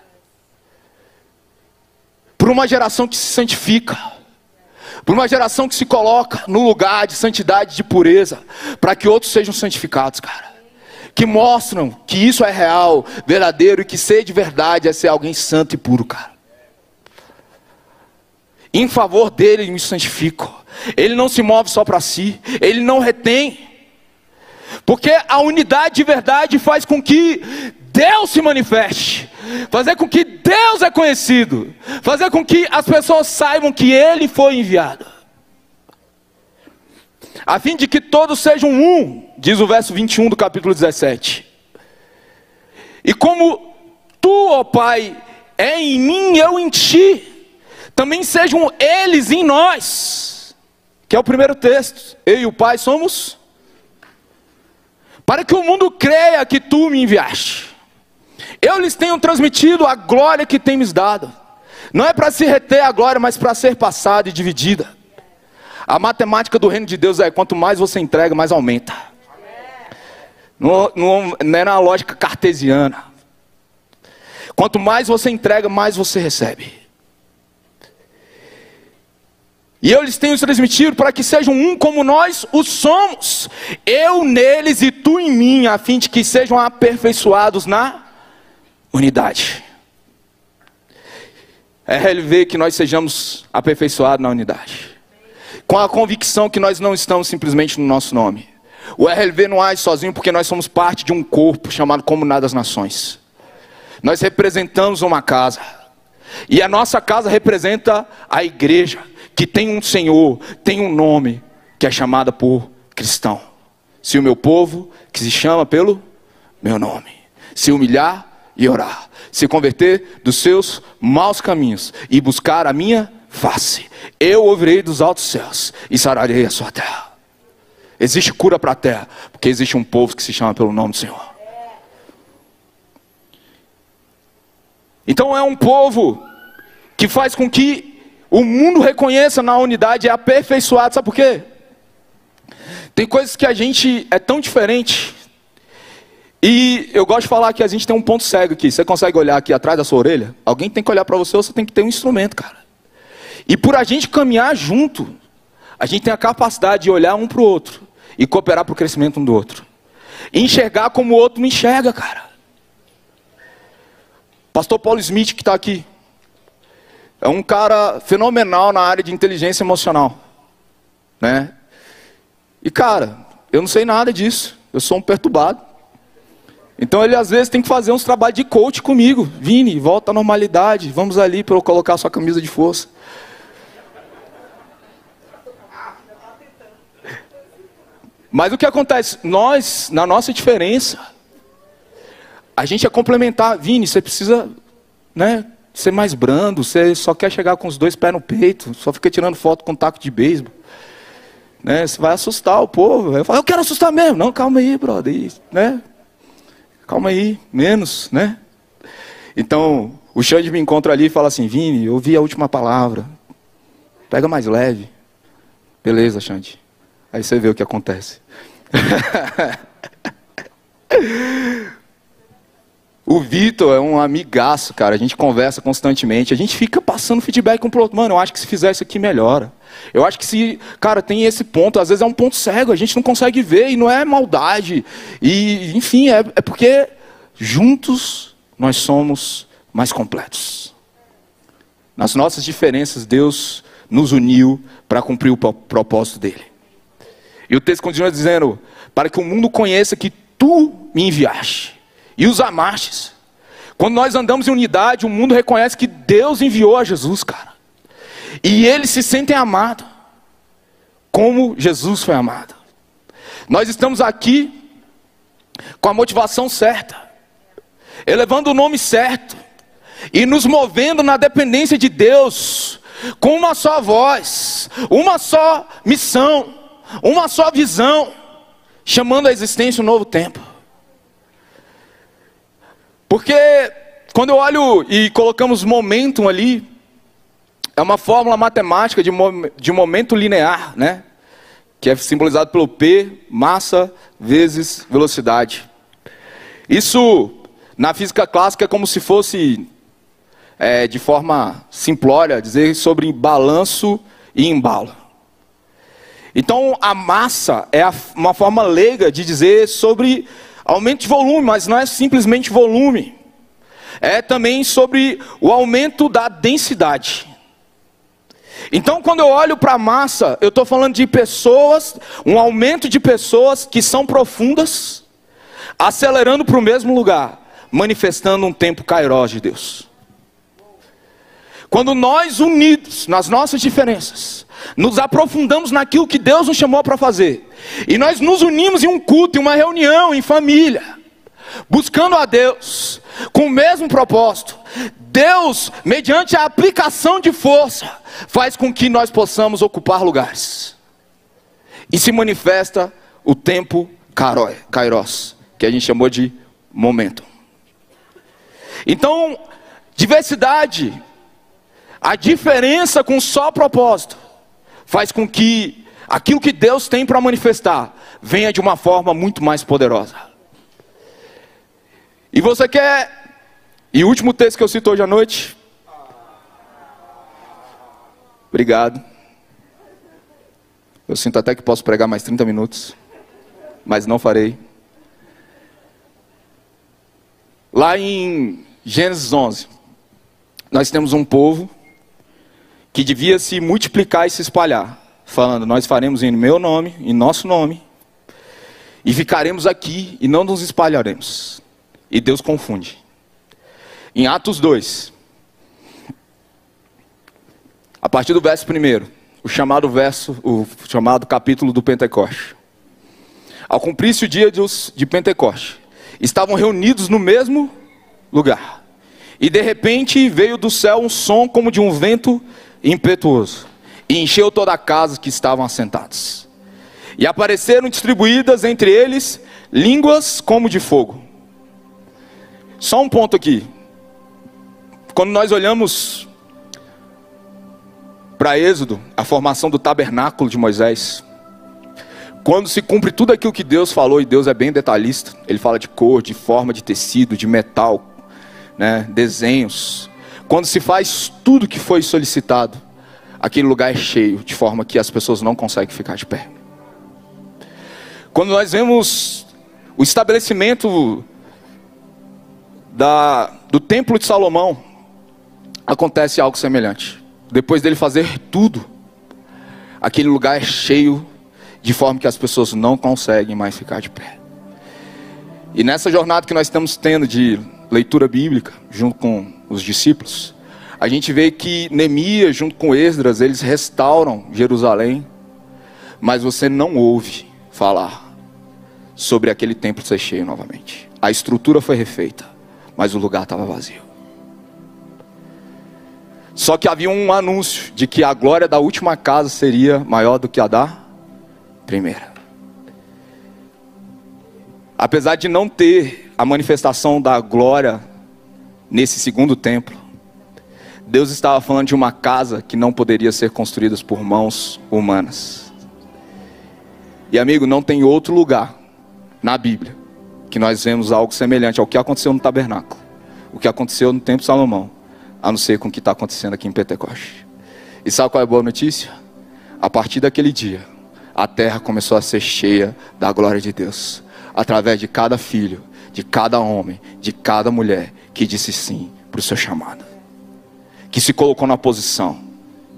uma geração que se santifica, por uma geração que se coloca no lugar de santidade, de pureza, para que outros sejam santificados, cara. Que mostram que isso é real, verdadeiro e que ser de verdade é ser alguém santo e puro, cara. Em favor dele me santifico. Ele não se move só para si, ele não retém. Porque a unidade de verdade faz com que Deus se manifeste, fazer com que Deus é conhecido, fazer com que as pessoas saibam que Ele foi enviado, a fim de que todos sejam um, diz o verso 21 do capítulo 17. E como tu, ó Pai, é em mim, eu em ti, também sejam eles em nós, que é o primeiro texto. Eu e o Pai somos, para que o mundo creia que tu me enviaste. Eu lhes tenho transmitido a glória que tem me dado. Não é para se reter a glória, mas para ser passada e dividida. A matemática do reino de Deus é: quanto mais você entrega, mais aumenta. Não, não, é na lógica cartesiana. Quanto mais você entrega, mais você recebe. E eu lhes tenho transmitido para que sejam um como nós o somos. Eu neles e tu em mim, a fim de que sejam aperfeiçoados na unidade. É RLV que nós sejamos aperfeiçoados na unidade. Com a convicção que nós não estamos simplesmente no nosso nome. O RLV não age sozinho porque nós somos parte de um corpo chamado Comunidade das Nações. Nós representamos uma casa. E a nossa casa representa a igreja, que tem um Senhor, tem um nome, que é chamada por cristão. Se o meu povo, que se chama pelo meu nome, se humilhar e orar, se converter dos seus maus caminhos e buscar a minha face. Eu ouvirei dos altos céus e sararei a sua terra. Existe cura para a terra, porque existe um povo que se chama pelo nome do Senhor. Então é um povo que faz com que o mundo reconheça na unidade, é aperfeiçoado. Sabe por quê? Tem coisas que a gente é tão diferente. E eu gosto de falar que a gente tem um ponto cego aqui. Você consegue olhar aqui atrás da sua orelha? Alguém tem que olhar para você, ou você tem que ter um instrumento, cara. E por a gente caminhar junto, a gente tem a capacidade de olhar um para o outro e cooperar para o crescimento um do outro. E enxergar como o outro me enxerga, cara. Pastor Paulo Smith, que está aqui, é um cara fenomenal na área de inteligência emocional. Né? E, cara, eu não sei nada disso. Eu sou um perturbado. Então ele às vezes tem que fazer uns trabalhos de coach comigo. Vini, volta à normalidade. Vamos ali para eu colocar sua camisa de força. Mas o que acontece? Nós, na nossa diferença, a gente é complementar. Vini, você precisa né, ser mais brando, você só quer chegar com os dois pés no peito, só fica tirando foto com taco de beisebol. Né, você vai assustar o povo. Eu falo, eu quero assustar mesmo. Não, calma aí, brother. né? Calma aí, menos, né? Então, o Xande me encontra ali e fala assim, Vini, eu ouvi a última palavra. Pega mais leve. Beleza, Xande. Aí você vê o que acontece. o Vitor é um amigaço, cara. A gente conversa constantemente. A gente fica passando feedback um pro outro. Mano, eu acho que se fizer isso aqui, melhora. Eu acho que se, cara, tem esse ponto, às vezes é um ponto cego, a gente não consegue ver e não é maldade. E, enfim, é, é porque juntos nós somos mais completos. Nas nossas diferenças, Deus nos uniu para cumprir o propósito dele. E o texto continua dizendo: para que o mundo conheça que tu me enviaste e os amastes. Quando nós andamos em unidade, o mundo reconhece que Deus enviou a Jesus, cara. E eles se sentem amados, como Jesus foi amado. Nós estamos aqui com a motivação certa, elevando o nome certo e nos movendo na dependência de Deus, com uma só voz, uma só missão uma só visão, chamando a existência um novo tempo. Porque quando eu olho e colocamos momentum ali, é uma fórmula matemática de, de momento linear, né? Que é simbolizado pelo P, massa vezes velocidade. Isso, na física clássica, é como se fosse, é, de forma simplória, dizer sobre balanço e embalo. Então, a massa é uma forma leiga de dizer sobre aumento de volume, mas não é simplesmente volume. É também sobre o aumento da densidade. Então, quando eu olho para a massa, eu estou falando de pessoas, um aumento de pessoas que são profundas, acelerando para o mesmo lugar, manifestando um tempo kairós de Deus. Quando nós unidos nas nossas diferenças, nos aprofundamos naquilo que Deus nos chamou para fazer, e nós nos unimos em um culto, em uma reunião, em família, buscando a Deus, com o mesmo propósito. Deus, mediante a aplicação de força, faz com que nós possamos ocupar lugares, e se manifesta o tempo kairos, que a gente chamou de momento. Então, diversidade, a diferença com só propósito, faz com que aquilo que Deus tem para manifestar venha de uma forma muito mais poderosa. E você quer. E o último texto que eu cito hoje à noite. Obrigado. Eu sinto até que posso pregar mais 30 minutos, mas não farei. Lá em Gênesis 11, nós temos um povo que devia se multiplicar e se espalhar, falando: Nós faremos em meu nome, em nosso nome, e ficaremos aqui e não nos espalharemos. E Deus confunde. Em Atos 2, a partir do verso 1, o chamado verso, o chamado capítulo do Pentecoste. Ao cumprir-se o dia de Pentecoste, estavam reunidos no mesmo lugar. E de repente veio do céu um som como de um vento impetuoso, e encheu toda a casa que estavam assentados. E apareceram distribuídas entre eles línguas como de fogo. Só um ponto aqui. quando nós olhamos para Êxodo, a formação do tabernáculo de Moisés, quando se cumpre tudo aquilo que Deus falou, e Deus é bem detalhista, Ele fala de cor, de forma de tecido, de metal, né, desenhos. Quando se faz tudo que foi solicitado, aquele lugar é cheio, de forma que as pessoas não conseguem ficar de pé. Quando nós vemos o estabelecimento da, do templo de Salomão, acontece algo semelhante. Depois dele fazer tudo, aquele lugar é cheio, de forma que as pessoas não conseguem mais ficar de pé. E nessa jornada que nós estamos tendo de leitura bíblica, junto com os discípulos, a gente vê que Neemias, junto com Esdras, eles restauram Jerusalém, mas você não ouve falar sobre aquele templo ser cheio novamente. A estrutura foi refeita, mas o lugar estava vazio. Só que havia um anúncio de que a glória da última casa seria maior do que a da primeira. Apesar de não ter a manifestação da glória nesse segundo templo, Deus estava falando de uma casa que não poderia ser construída por mãos humanas. E amigo, não tem outro lugar na Bíblia que nós vemos algo semelhante ao que aconteceu no tabernáculo, o que aconteceu no templo de Salomão a não ser com o que está acontecendo aqui em Pentecoste. E sabe qual é a boa notícia? A partir daquele dia, a terra começou a ser cheia da glória de Deus, através de cada filho, de cada homem, de cada mulher que disse sim para o seu chamado, que se colocou na posição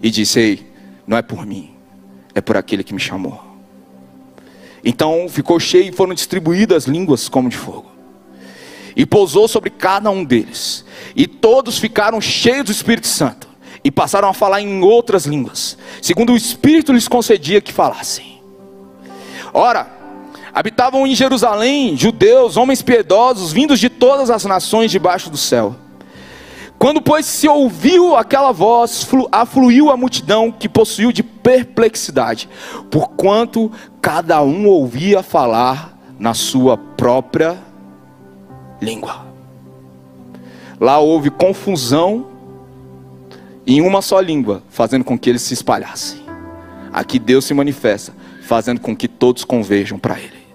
e disse: Ei, não é por mim, é por aquele que me chamou. Então ficou cheio e foram distribuídas línguas como de fogo e pousou sobre cada um deles. E todos ficaram cheios do Espírito Santo e passaram a falar em outras línguas, segundo o Espírito lhes concedia que falassem. Ora, habitavam em Jerusalém judeus, homens piedosos, vindos de todas as nações debaixo do céu. Quando, pois, se ouviu aquela voz, afluiu a multidão que possuiu de perplexidade, porquanto cada um ouvia falar na sua própria língua. Lá houve confusão em uma só língua, fazendo com que eles se espalhassem. Aqui Deus se manifesta, fazendo com que todos converjam para Ele.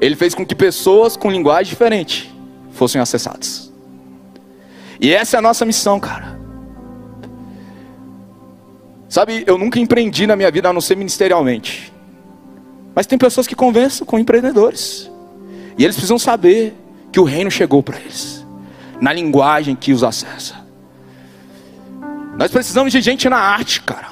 Ele fez com que pessoas com linguagem diferente fossem acessadas. E essa é a nossa missão, cara. Sabe, eu nunca empreendi na minha vida a não ser ministerialmente. Mas tem pessoas que conversam com empreendedores. E eles precisam saber que o reino chegou para eles, na linguagem que os acessa. Nós precisamos de gente na arte, cara,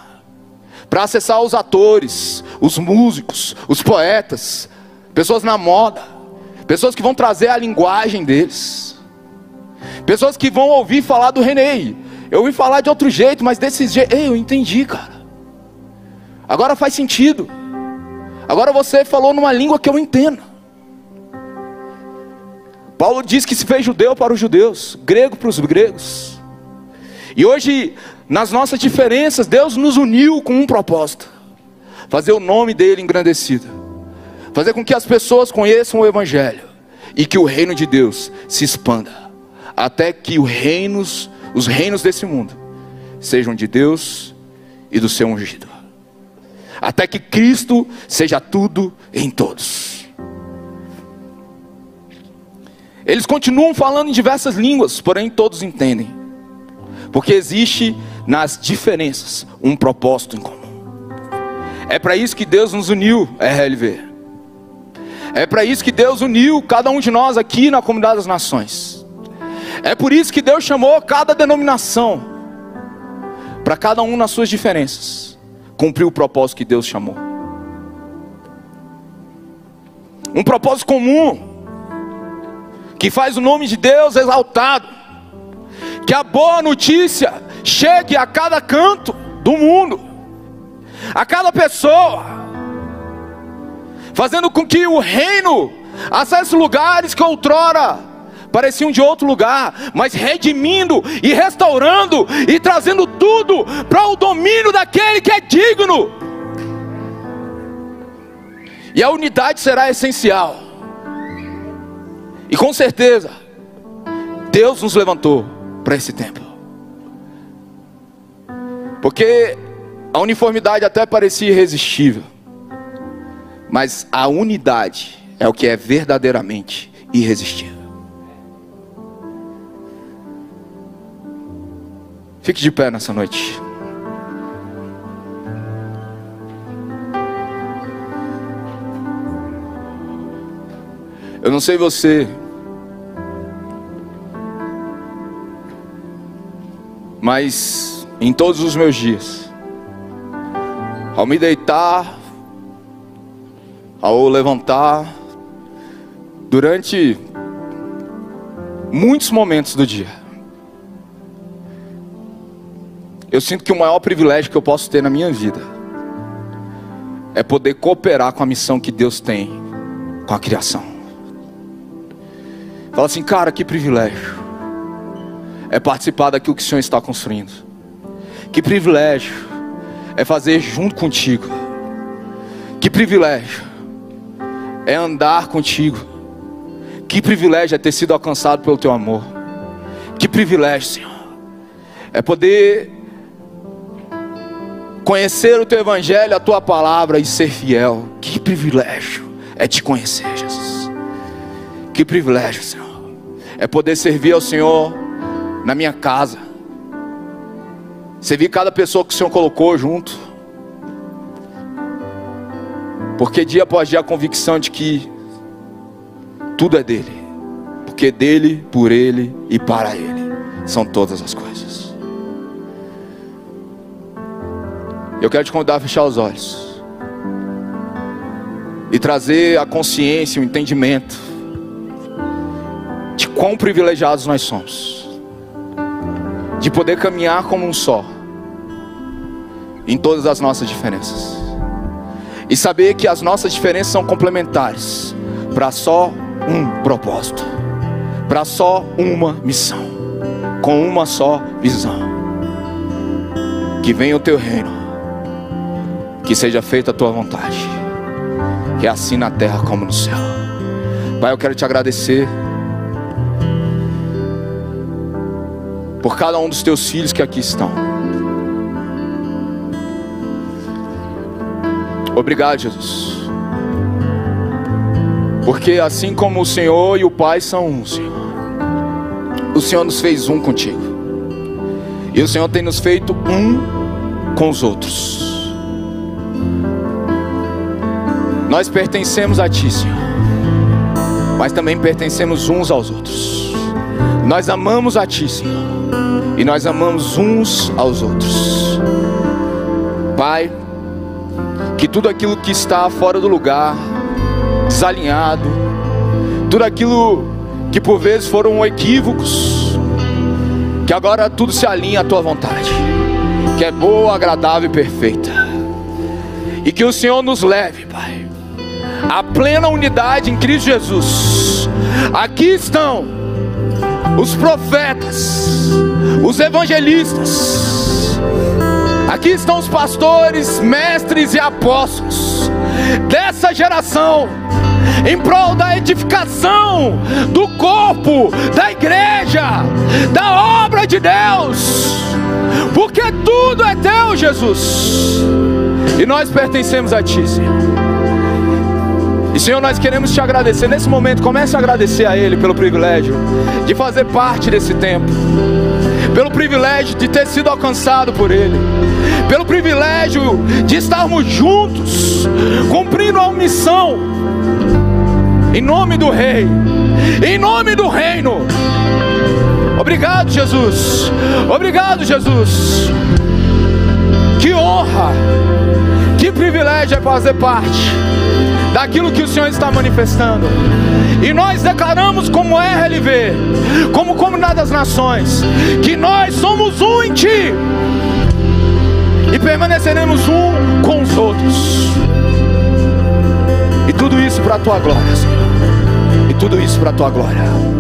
para acessar os atores, os músicos, os poetas, pessoas na moda, pessoas que vão trazer a linguagem deles, pessoas que vão ouvir falar do René. Eu ouvi falar de outro jeito, mas desse jeito, Ei, eu entendi, cara. Agora faz sentido. Agora você falou numa língua que eu entendo. Paulo diz que se fez judeu para os judeus, grego para os gregos. E hoje, nas nossas diferenças, Deus nos uniu com um propósito: fazer o nome dele engrandecido, fazer com que as pessoas conheçam o Evangelho e que o reino de Deus se expanda, até que os reinos, os reinos desse mundo, sejam de Deus e do seu ungido, até que Cristo seja tudo em todos. Eles continuam falando em diversas línguas, porém todos entendem. Porque existe nas diferenças um propósito em comum. É para isso que Deus nos uniu, RLV. É para isso que Deus uniu cada um de nós aqui na comunidade das nações. É por isso que Deus chamou cada denominação para cada um nas suas diferenças cumprir o propósito que Deus chamou. Um propósito comum que faz o nome de Deus exaltado. Que a boa notícia chegue a cada canto do mundo, a cada pessoa, fazendo com que o reino acesse lugares que outrora pareciam de outro lugar, mas redimindo e restaurando e trazendo tudo para o domínio daquele que é digno. E a unidade será essencial. E com certeza, Deus nos levantou para esse tempo. Porque a uniformidade até parecia irresistível, mas a unidade é o que é verdadeiramente irresistível. Fique de pé nessa noite. Eu não sei você, mas em todos os meus dias, ao me deitar, ao levantar, durante muitos momentos do dia, eu sinto que o maior privilégio que eu posso ter na minha vida é poder cooperar com a missão que Deus tem com a criação. Fala assim, cara, que privilégio é participar daquilo que o Senhor está construindo. Que privilégio é fazer junto contigo. Que privilégio é andar contigo. Que privilégio é ter sido alcançado pelo teu amor. Que privilégio, Senhor, é poder conhecer o teu evangelho, a tua palavra e ser fiel. Que privilégio é te conhecer, Jesus. Que privilégio, Senhor é poder servir ao Senhor na minha casa, servir cada pessoa que o Senhor colocou junto, porque dia após dia a convicção de que tudo é dele, porque dele, por ele e para ele são todas as coisas. Eu quero te convidar a fechar os olhos. E trazer a consciência, o entendimento de quão privilegiados nós somos, de poder caminhar como um só, em todas as nossas diferenças, e saber que as nossas diferenças são complementares para só um propósito, para só uma missão, com uma só visão. Que venha o teu reino, que seja feita a tua vontade, que é assim na terra como no céu. Pai, eu quero te agradecer. por cada um dos teus filhos que aqui estão. Obrigado, Jesus. Porque assim como o Senhor e o Pai são um, Senhor, o Senhor nos fez um contigo, e o Senhor tem nos feito um com os outros. Nós pertencemos a Ti, Senhor, mas também pertencemos uns aos outros. Nós amamos a Ti, Senhor e nós amamos uns aos outros. Pai, que tudo aquilo que está fora do lugar, desalinhado, tudo aquilo que por vezes foram equívocos, que agora tudo se alinha à tua vontade, que é boa, agradável e perfeita. E que o Senhor nos leve, Pai, à plena unidade em Cristo Jesus. Aqui estão os profetas, os evangelistas. Aqui estão os pastores, mestres e apóstolos dessa geração, em prol da edificação do corpo, da igreja, da obra de Deus, porque tudo é teu, Jesus, e nós pertencemos a Ti, Senhor. E Senhor, nós queremos te agradecer nesse momento. Comece a agradecer a Ele pelo privilégio de fazer parte desse tempo, pelo privilégio de ter sido alcançado por Ele, pelo privilégio de estarmos juntos, cumprindo a missão, em nome do Rei, em nome do Reino. Obrigado, Jesus. Obrigado, Jesus. Que honra, que privilégio é fazer parte daquilo que o Senhor está manifestando. E nós declaramos como RLV, como comunidade das nações, que nós somos um em Ti e permaneceremos um com os outros. E tudo isso para a tua glória, Senhor. E tudo isso para a tua glória.